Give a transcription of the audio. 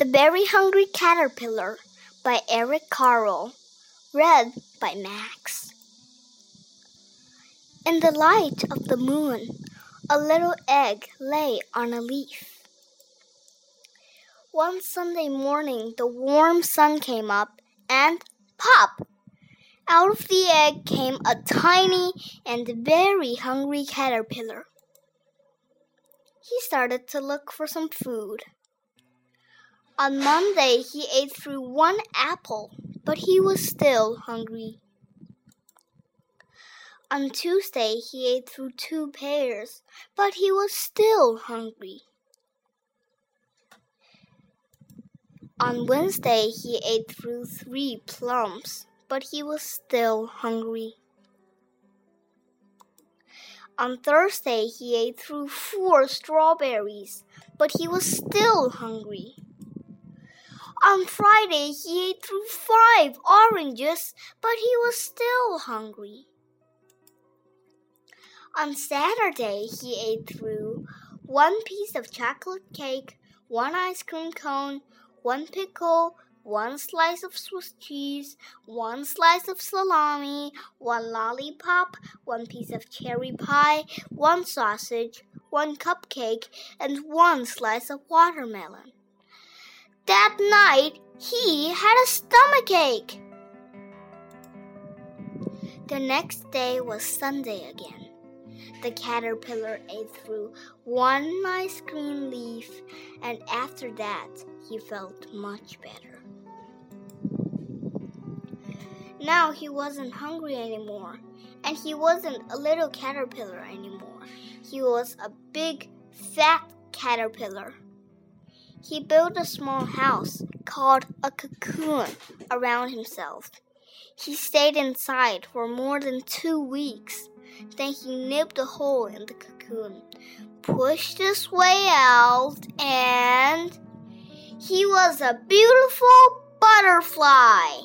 The Very Hungry Caterpillar by Eric Carle. Read by Max. In the light of the moon, a little egg lay on a leaf. One Sunday morning, the warm sun came up, and pop! Out of the egg came a tiny and very hungry caterpillar. He started to look for some food. On Monday, he ate through one apple, but he was still hungry. On Tuesday, he ate through two pears, but he was still hungry. On Wednesday, he ate through three plums, but he was still hungry. On Thursday, he ate through four strawberries, but he was still hungry. On Friday, he ate through five oranges, but he was still hungry. On Saturday, he ate through one piece of chocolate cake, one ice cream cone, one pickle, one slice of Swiss cheese, one slice of salami, one lollipop, one piece of cherry pie, one sausage, one cupcake, and one slice of watermelon. That night, he had a stomachache. The next day was Sunday again. The caterpillar ate through one nice green leaf, and after that, he felt much better. Now he wasn't hungry anymore, and he wasn't a little caterpillar anymore. He was a big, fat caterpillar. He built a small house called a cocoon around himself. He stayed inside for more than two weeks. Then he nipped a hole in the cocoon, pushed his way out, and he was a beautiful butterfly.